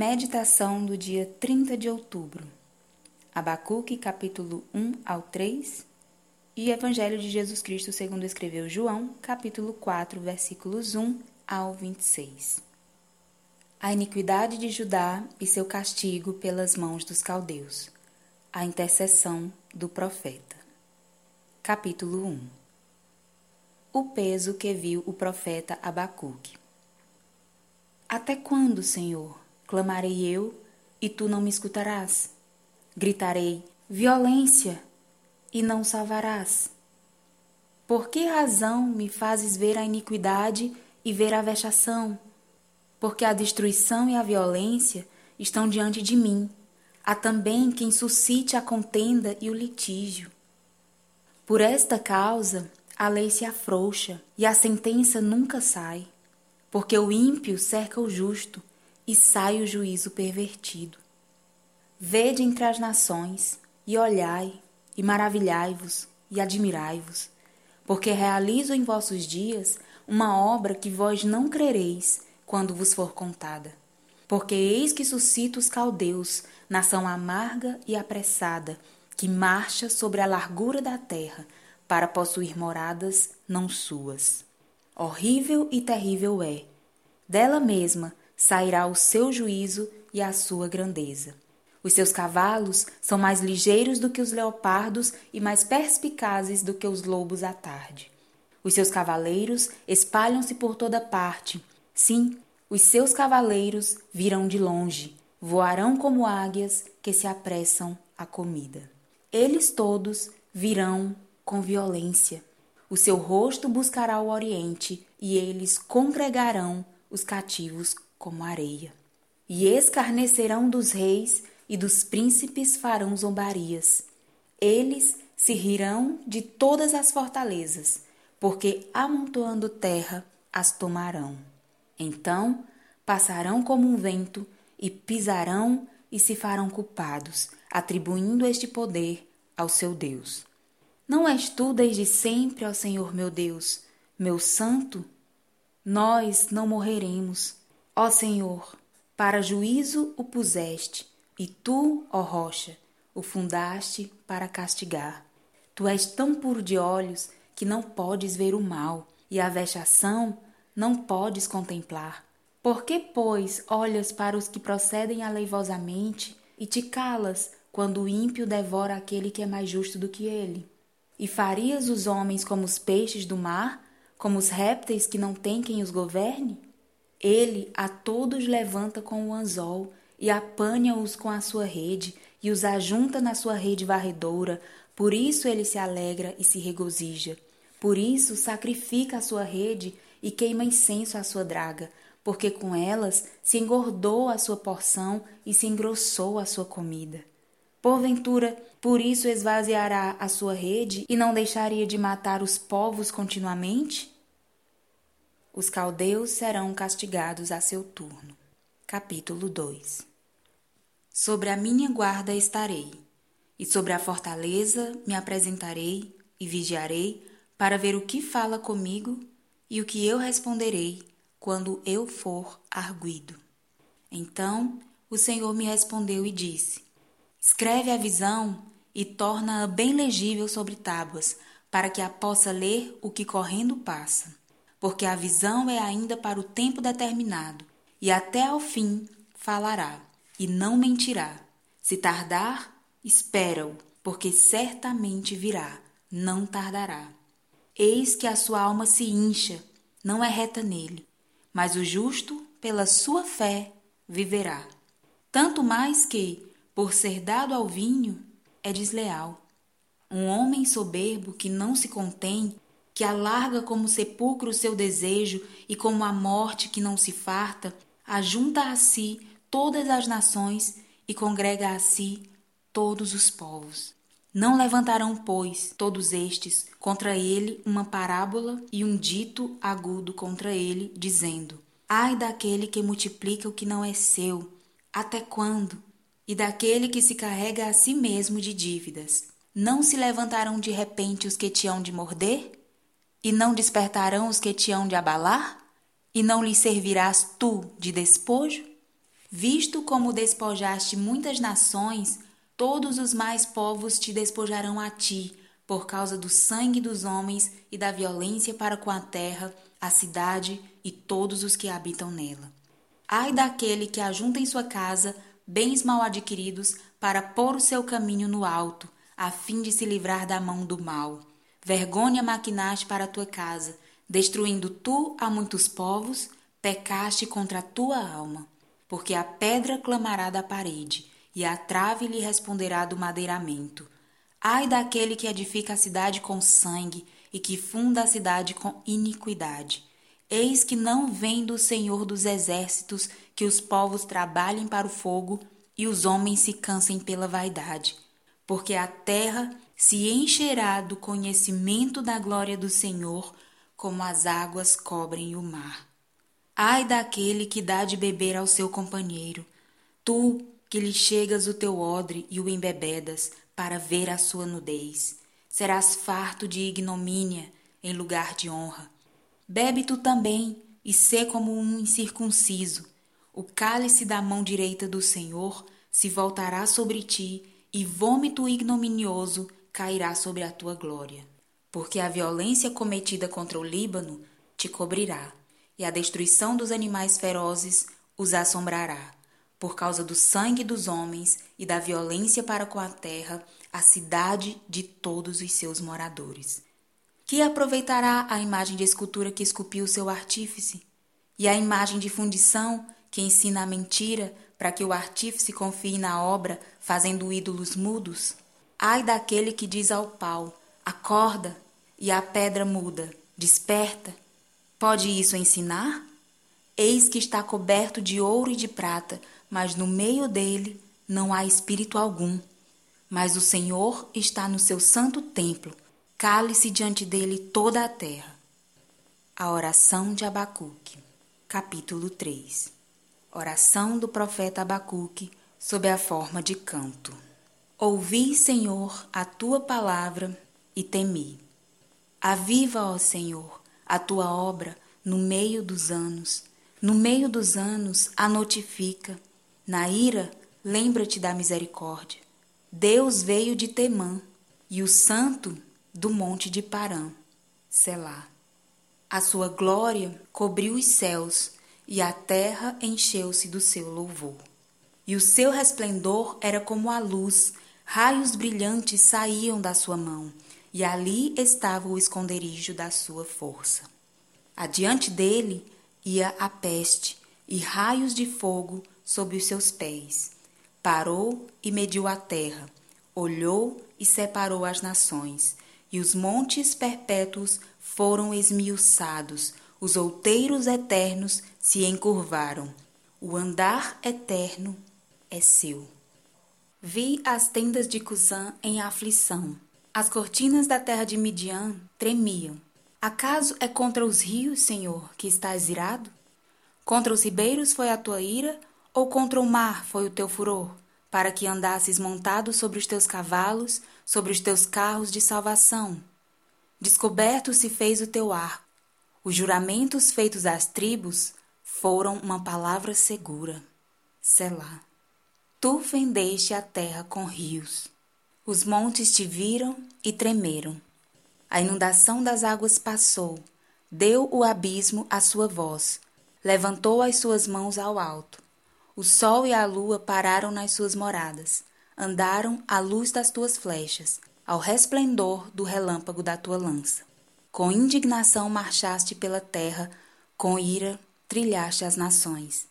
Meditação do dia 30 de outubro. Abacuque, capítulo 1 ao 3 e Evangelho de Jesus Cristo segundo escreveu João, capítulo 4, versículos 1 ao 26. A iniquidade de Judá e seu castigo pelas mãos dos caldeus. A intercessão do profeta. Capítulo 1. O peso que viu o profeta Abacuque. Até quando, Senhor? Clamarei eu, e tu não me escutarás. Gritarei: violência, e não salvarás. Por que razão me fazes ver a iniquidade e ver a vexação? Porque a destruição e a violência estão diante de mim. Há também quem suscite a contenda e o litígio. Por esta causa, a lei se afrouxa e a sentença nunca sai, porque o ímpio cerca o justo e sai o juízo pervertido. Vede entre as nações, e olhai, e maravilhai-vos, e admirai-vos, porque realizo em vossos dias uma obra que vós não crereis quando vos for contada. Porque eis que suscito os caldeus, nação amarga e apressada, que marcha sobre a largura da terra, para possuir moradas não suas. Horrível e terrível é. Dela mesma sairá o seu juízo e a sua grandeza. Os seus cavalos são mais ligeiros do que os leopardos e mais perspicazes do que os lobos à tarde. Os seus cavaleiros espalham-se por toda parte. Sim, os seus cavaleiros virão de longe, voarão como águias que se apressam à comida. Eles todos virão com violência. O seu rosto buscará o oriente e eles congregarão os cativos como areia. E escarnecerão dos reis e dos príncipes farão zombarias. Eles se rirão de todas as fortalezas, porque amontoando terra as tomarão. Então passarão como um vento e pisarão e se farão culpados, atribuindo este poder ao seu Deus. Não és tu desde sempre, ó Senhor meu Deus, meu santo? Nós não morreremos Ó Senhor, para juízo o puseste, e tu, ó rocha, o fundaste para castigar. Tu és tão puro de olhos que não podes ver o mal, e a vexação não podes contemplar. Por que, pois, olhas para os que procedem aleivosamente e te calas quando o ímpio devora aquele que é mais justo do que ele? E farias os homens como os peixes do mar, como os répteis que não têm quem os governe? Ele a todos levanta com o anzol e apanha-os com a sua rede e os ajunta na sua rede varredora. Por isso ele se alegra e se regozija. Por isso sacrifica a sua rede e queima incenso à sua draga, porque com elas se engordou a sua porção e se engrossou a sua comida. Porventura, por isso esvaziará a sua rede e não deixaria de matar os povos continuamente? Os caldeus serão castigados a seu turno. Capítulo 2 Sobre a minha guarda estarei, e sobre a fortaleza me apresentarei e vigiarei para ver o que fala comigo e o que eu responderei quando eu for arguido. Então o Senhor me respondeu e disse: Escreve a visão e torna-a bem legível sobre tábuas, para que a possa ler o que correndo passa porque a visão é ainda para o tempo determinado, e até ao fim falará, e não mentirá. Se tardar, espera-o, porque certamente virá, não tardará. Eis que a sua alma se incha, não é reta nele, mas o justo, pela sua fé, viverá. Tanto mais que, por ser dado ao vinho, é desleal. Um homem soberbo que não se contém que alarga como sepulcro o seu desejo e como a morte que não se farta, ajunta a si todas as nações e congrega a si todos os povos. Não levantarão, pois, todos estes contra ele uma parábola e um dito agudo contra ele, dizendo: Ai daquele que multiplica o que não é seu, até quando? E daquele que se carrega a si mesmo de dívidas. Não se levantarão de repente os que te hão de morder? E não despertarão os que te hão de abalar? E não lhes servirás tu de despojo? Visto como despojaste muitas nações, todos os mais povos te despojarão a ti, por causa do sangue dos homens e da violência para com a terra, a cidade e todos os que habitam nela. Ai daquele que ajunta em sua casa bens mal adquiridos para pôr o seu caminho no alto, a fim de se livrar da mão do mal. Vergonha maquinaste para a tua casa, destruindo tu a muitos povos, pecaste contra a tua alma porque a pedra clamará da parede, e a trave lhe responderá do madeiramento. Ai daquele que edifica a cidade com sangue e que funda a cidade com iniquidade. Eis que não vem do Senhor dos exércitos que os povos trabalhem para o fogo e os homens se cansem pela vaidade, porque a terra se encherá do conhecimento da glória do Senhor, como as águas cobrem o mar. Ai daquele que dá de beber ao seu companheiro, tu que lhe chegas o teu odre e o embebedas para ver a sua nudez. Serás farto de ignomínia em lugar de honra. Bebe tu também e sê como um incircunciso. O cálice da mão direita do Senhor se voltará sobre ti e vômito ignominioso cairá sobre a tua glória. Porque a violência cometida contra o Líbano te cobrirá e a destruição dos animais ferozes os assombrará. Por causa do sangue dos homens e da violência para com a terra, a cidade de todos os seus moradores. Que aproveitará a imagem de escultura que esculpiu seu artífice? E a imagem de fundição que ensina a mentira para que o artífice confie na obra, fazendo ídolos mudos? Ai daquele que diz ao pau: acorda, e a pedra muda, desperta, Pode isso ensinar? Eis que está coberto de ouro e de prata, mas no meio dele não há espírito algum. Mas o Senhor está no seu santo templo, cale-se diante dele toda a terra. A oração de Abacuque, capítulo 3 Oração do profeta Abacuque sob a forma de canto. Ouvi, Senhor, a tua palavra e temi. Aviva, ó Senhor, a tua obra no meio dos anos. No meio dos anos a notifica. Na ira, lembra-te da misericórdia. Deus veio de Temã e o santo do monte de Parã. Selá. A sua glória cobriu os céus e a terra encheu-se do seu louvor. E o seu resplendor era como a luz, raios brilhantes saíam da sua mão e ali estava o esconderijo da sua força. Adiante dele ia a peste e raios de fogo sob os seus pés. Parou e mediu a terra, olhou e separou as nações, e os montes perpétuos foram esmiuçados, os outeiros eternos se encurvaram. O andar eterno é seu. Vi as tendas de Cusã em aflição as cortinas da terra de Midian tremiam. Acaso é contra os rios, Senhor, que estás irado? Contra os ribeiros foi a tua ira, ou contra o mar foi o teu furor, para que andasses montado sobre os teus cavalos, sobre os teus carros de salvação? Descoberto se fez o teu arco. Os juramentos feitos às tribos foram uma palavra segura. Selá. Tu fendeste a terra com rios. Os montes te viram e tremeram. A inundação das águas passou, deu o abismo a sua voz, levantou as suas mãos ao alto. O sol e a lua pararam nas suas moradas, andaram à luz das tuas flechas, ao resplendor do relâmpago da tua lança. Com indignação marchaste pela terra, com ira trilhaste as nações.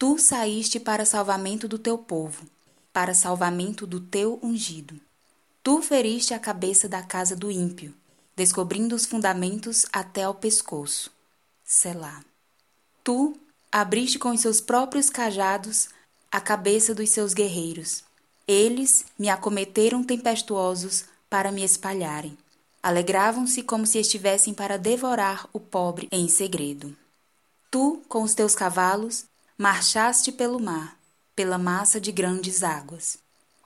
Tu saíste para salvamento do teu povo, para salvamento do teu ungido. Tu feriste a cabeça da casa do ímpio, descobrindo os fundamentos até ao pescoço. Selá. Tu abriste com os seus próprios cajados a cabeça dos seus guerreiros. Eles me acometeram tempestuosos para me espalharem. Alegravam-se como se estivessem para devorar o pobre em segredo. Tu, com os teus cavalos, marchaste pelo mar, pela massa de grandes águas.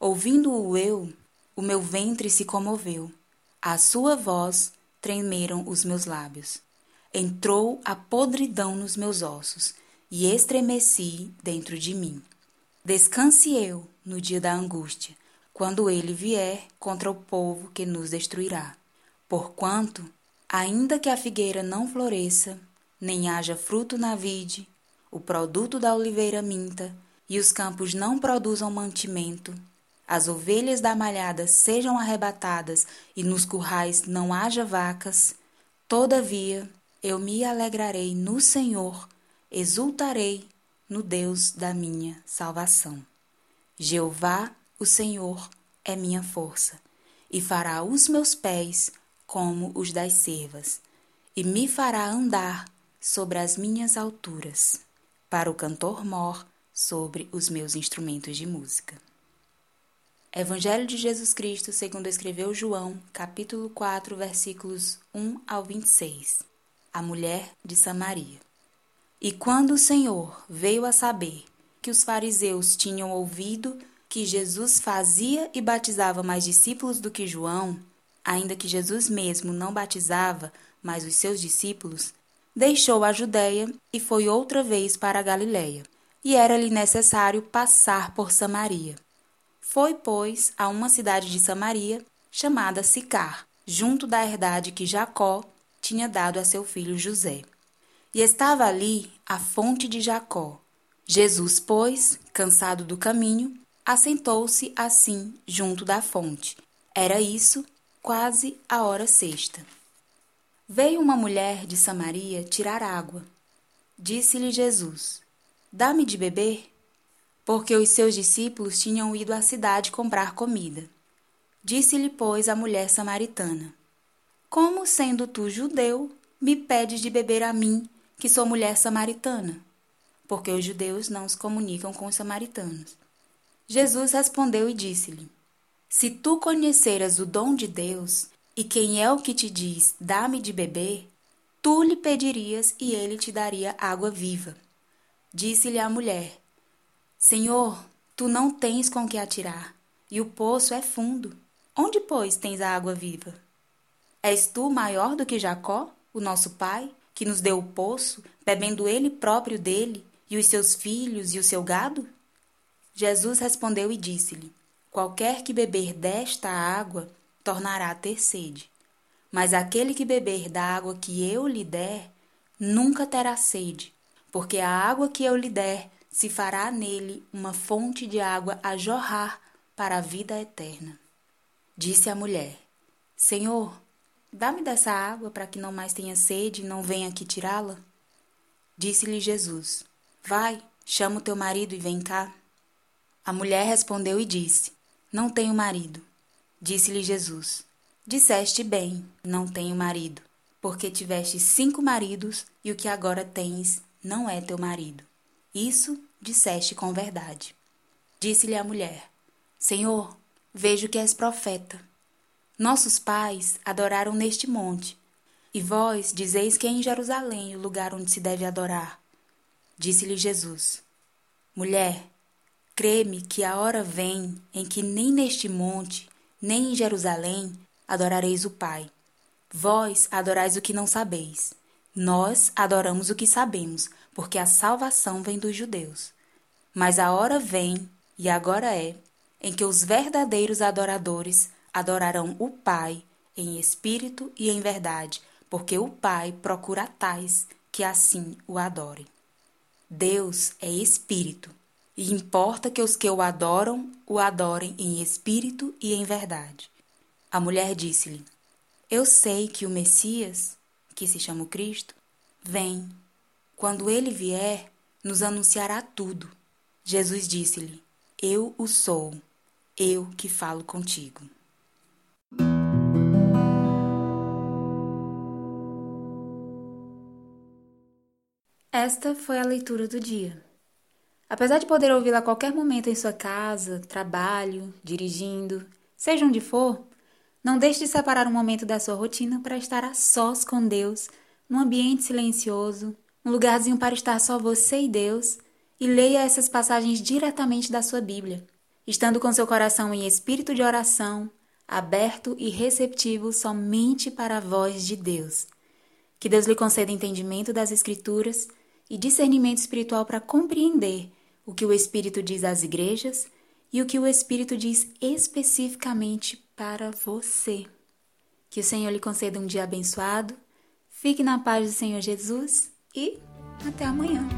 Ouvindo-o eu, o meu ventre se comoveu. À sua voz tremeram os meus lábios. Entrou a podridão nos meus ossos, e estremeci dentro de mim. Descanse eu no dia da angústia, quando ele vier contra o povo que nos destruirá. Porquanto, ainda que a figueira não floresça, nem haja fruto na vide, o produto da oliveira minta, e os campos não produzam mantimento, as ovelhas da malhada sejam arrebatadas e nos currais não haja vacas, todavia eu me alegrarei no Senhor, exultarei no Deus da minha salvação. Jeová, o Senhor, é minha força, e fará os meus pés como os das cervas, e me fará andar sobre as minhas alturas, para o cantor mor sobre os meus instrumentos de música. Evangelho de Jesus Cristo, segundo escreveu João, capítulo 4, versículos 1 ao 26. A mulher de Samaria. E quando o Senhor veio a saber que os fariseus tinham ouvido que Jesus fazia e batizava mais discípulos do que João, ainda que Jesus mesmo não batizava, mas os seus discípulos, deixou a Judéia e foi outra vez para a Galiléia. E era-lhe necessário passar por Samaria. Foi, pois, a uma cidade de Samaria, chamada Sicar, junto da herdade que Jacó tinha dado a seu filho José. E estava ali a fonte de Jacó. Jesus, pois, cansado do caminho, assentou-se assim junto da fonte. Era isso, quase a hora sexta. Veio uma mulher de Samaria tirar água. Disse-lhe Jesus: Dá-me de beber porque os seus discípulos tinham ido à cidade comprar comida. Disse-lhe, pois, a mulher samaritana: Como, sendo tu judeu, me pedes de beber a mim, que sou mulher samaritana? Porque os judeus não se comunicam com os samaritanos. Jesus respondeu e disse-lhe: Se tu conheceras o dom de Deus, e quem é o que te diz, dá-me de beber, tu lhe pedirias e ele te daria água viva. Disse-lhe a mulher: Senhor, tu não tens com que atirar, e o poço é fundo. Onde, pois, tens a água viva? És tu maior do que Jacó, o nosso pai, que nos deu o poço, bebendo ele próprio dele, e os seus filhos e o seu gado? Jesus respondeu e disse-lhe: Qualquer que beber desta água tornará a ter sede. Mas aquele que beber da água que eu lhe der, nunca terá sede, porque a água que eu lhe der se fará nele uma fonte de água a jorrar para a vida eterna. Disse a mulher: Senhor, dá-me dessa água para que não mais tenha sede e não venha aqui tirá-la. Disse-lhe Jesus: Vai, chama o teu marido e vem cá. A mulher respondeu e disse: Não tenho marido. Disse-lhe Jesus: Disseste bem, não tenho marido, porque tiveste cinco maridos e o que agora tens não é teu marido. Isso disseste com verdade. Disse-lhe a mulher: Senhor, vejo que és profeta. Nossos pais adoraram neste monte, e vós dizeis que é em Jerusalém o lugar onde se deve adorar. Disse-lhe Jesus: Mulher, crê-me que a hora vem em que nem neste monte, nem em Jerusalém adorareis o Pai. Vós adorais o que não sabeis. Nós adoramos o que sabemos, porque a salvação vem dos judeus. Mas a hora vem, e agora é, em que os verdadeiros adoradores adorarão o Pai em espírito e em verdade, porque o Pai procura tais que assim o adorem. Deus é espírito, e importa que os que o adoram o adorem em espírito e em verdade. A mulher disse-lhe: Eu sei que o Messias, que se chama Cristo, vem quando ele vier, nos anunciará tudo. Jesus disse-lhe: Eu o sou, eu que falo contigo. Esta foi a leitura do dia. Apesar de poder ouvi-la a qualquer momento em sua casa, trabalho, dirigindo, seja onde for, não deixe de separar um momento da sua rotina para estar a sós com Deus, num ambiente silencioso, um lugarzinho para estar só você e Deus, e leia essas passagens diretamente da sua Bíblia, estando com seu coração em espírito de oração, aberto e receptivo somente para a voz de Deus. Que Deus lhe conceda entendimento das Escrituras e discernimento espiritual para compreender o que o Espírito diz às igrejas e o que o Espírito diz especificamente para você. Que o Senhor lhe conceda um dia abençoado, fique na paz do Senhor Jesus e até amanhã.